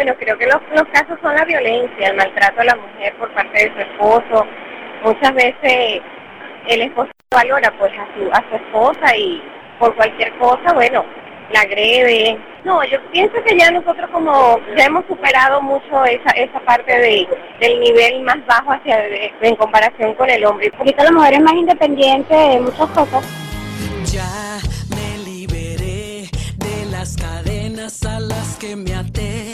Bueno, creo que los, los casos son la violencia, el maltrato a la mujer por parte de su esposo. Muchas veces el esposo valora pues a su, a su esposa y por cualquier cosa, bueno, la agrede. No, yo pienso que ya nosotros como ya hemos superado mucho esa, esa parte de, del nivel más bajo hacia en comparación con el hombre. Ahorita la mujer es más independiente de muchas cosas.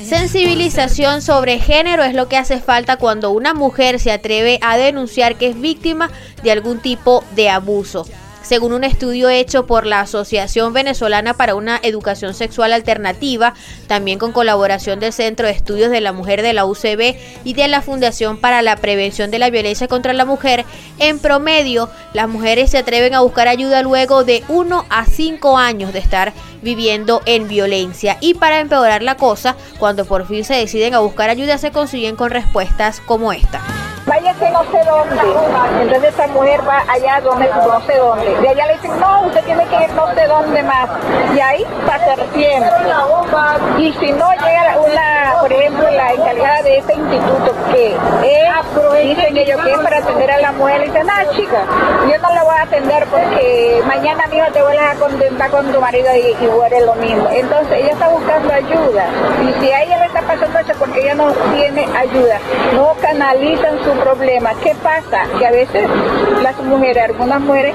Sensibilización sobre género es lo que hace falta cuando una mujer se atreve a denunciar que es víctima de algún tipo de abuso. Según un estudio hecho por la Asociación Venezolana para una Educación Sexual Alternativa, también con colaboración del Centro de Estudios de la Mujer de la UCB y de la Fundación para la Prevención de la Violencia contra la Mujer, en promedio las mujeres se atreven a buscar ayuda luego de 1 a 5 años de estar viviendo en violencia. Y para empeorar la cosa, cuando por fin se deciden a buscar ayuda se consiguen con respuestas como esta mujer va allá donde no sé dónde. De allá le dicen, no, usted tiene que ir no sé dónde más. Y ahí pasa el tiempo. Y si no llega una, por ejemplo, la encargada de ese instituto que es, dicen ellos que es para atender a la mujer, le dicen, ah, chica, yo no la voy a atender porque mañana mismo te vuelves a contentar con tu marido y, y lo mismo. Entonces ella está buscando ayuda. Y si a ella le está pasando eso porque ella no tiene ayuda, no canalizan su problema. ¿Qué pasa? Que a veces las mujeres, algunas mujeres,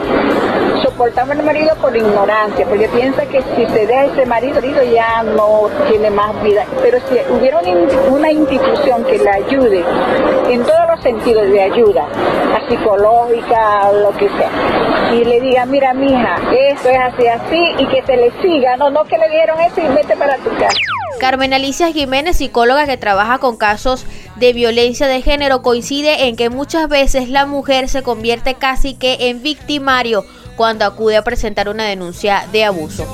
soportamos al marido por ignorancia, porque piensa que si se deja ese marido, ya no tiene más vida. Pero si hubiera una institución que le ayude en todos los sentidos de ayuda, psicológica, lo que sea, y le diga, mira, mija, esto es así, así, y que se le siga, no, no que le dieron eso y vete para tu casa. Carmen Alicia Jiménez, psicóloga que trabaja con casos de violencia de género, coincide en que muchas veces la mujer se convierte casi que en victimario cuando acude a presentar una denuncia de abuso.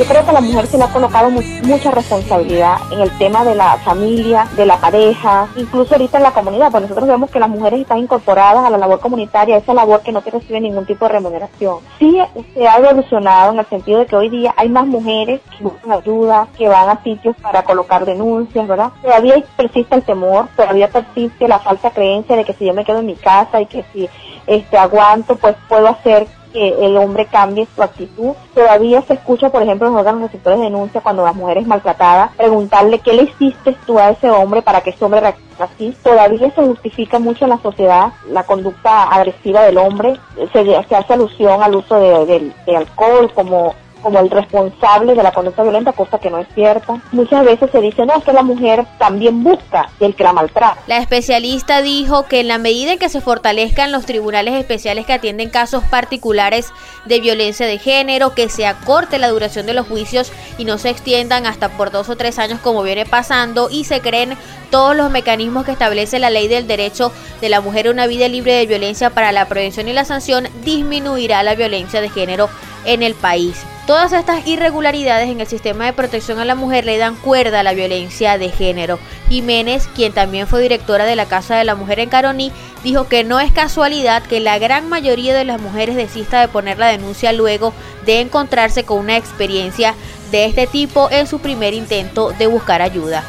Yo creo que la mujer se le ha colocado mucha responsabilidad en el tema de la familia, de la pareja, incluso ahorita en la comunidad, pues nosotros vemos que las mujeres están incorporadas a la labor comunitaria, esa labor que no te recibe ningún tipo de remuneración. Sí se ha evolucionado en el sentido de que hoy día hay más mujeres que buscan ayuda, que van a sitios para colocar denuncias, ¿verdad? Todavía persiste el temor, todavía persiste la falsa creencia de que si yo me quedo en mi casa y que si este aguanto, pues puedo hacer que el hombre cambie su actitud. Todavía se escucha, por ejemplo, en los órganos receptores de denuncia cuando la mujer es maltratada, preguntarle qué le hiciste tú a ese hombre para que ese hombre reaccione así. Todavía se justifica mucho en la sociedad la conducta agresiva del hombre. Se, se hace alusión al uso de, de alcohol como como el responsable de la conducta violenta, cosa que no es cierta. Muchas veces se dice, no, que la mujer también busca el que la maltrata. La especialista dijo que en la medida en que se fortalezcan los tribunales especiales que atienden casos particulares de violencia de género, que se acorte la duración de los juicios y no se extiendan hasta por dos o tres años como viene pasando y se creen todos los mecanismos que establece la ley del derecho de la mujer a una vida libre de violencia para la prevención y la sanción, disminuirá la violencia de género en el país. Todas estas irregularidades en el sistema de protección a la mujer le dan cuerda a la violencia de género. Jiménez, quien también fue directora de la Casa de la Mujer en Caroní, dijo que no es casualidad que la gran mayoría de las mujeres desista de poner la denuncia luego de encontrarse con una experiencia de este tipo en su primer intento de buscar ayuda.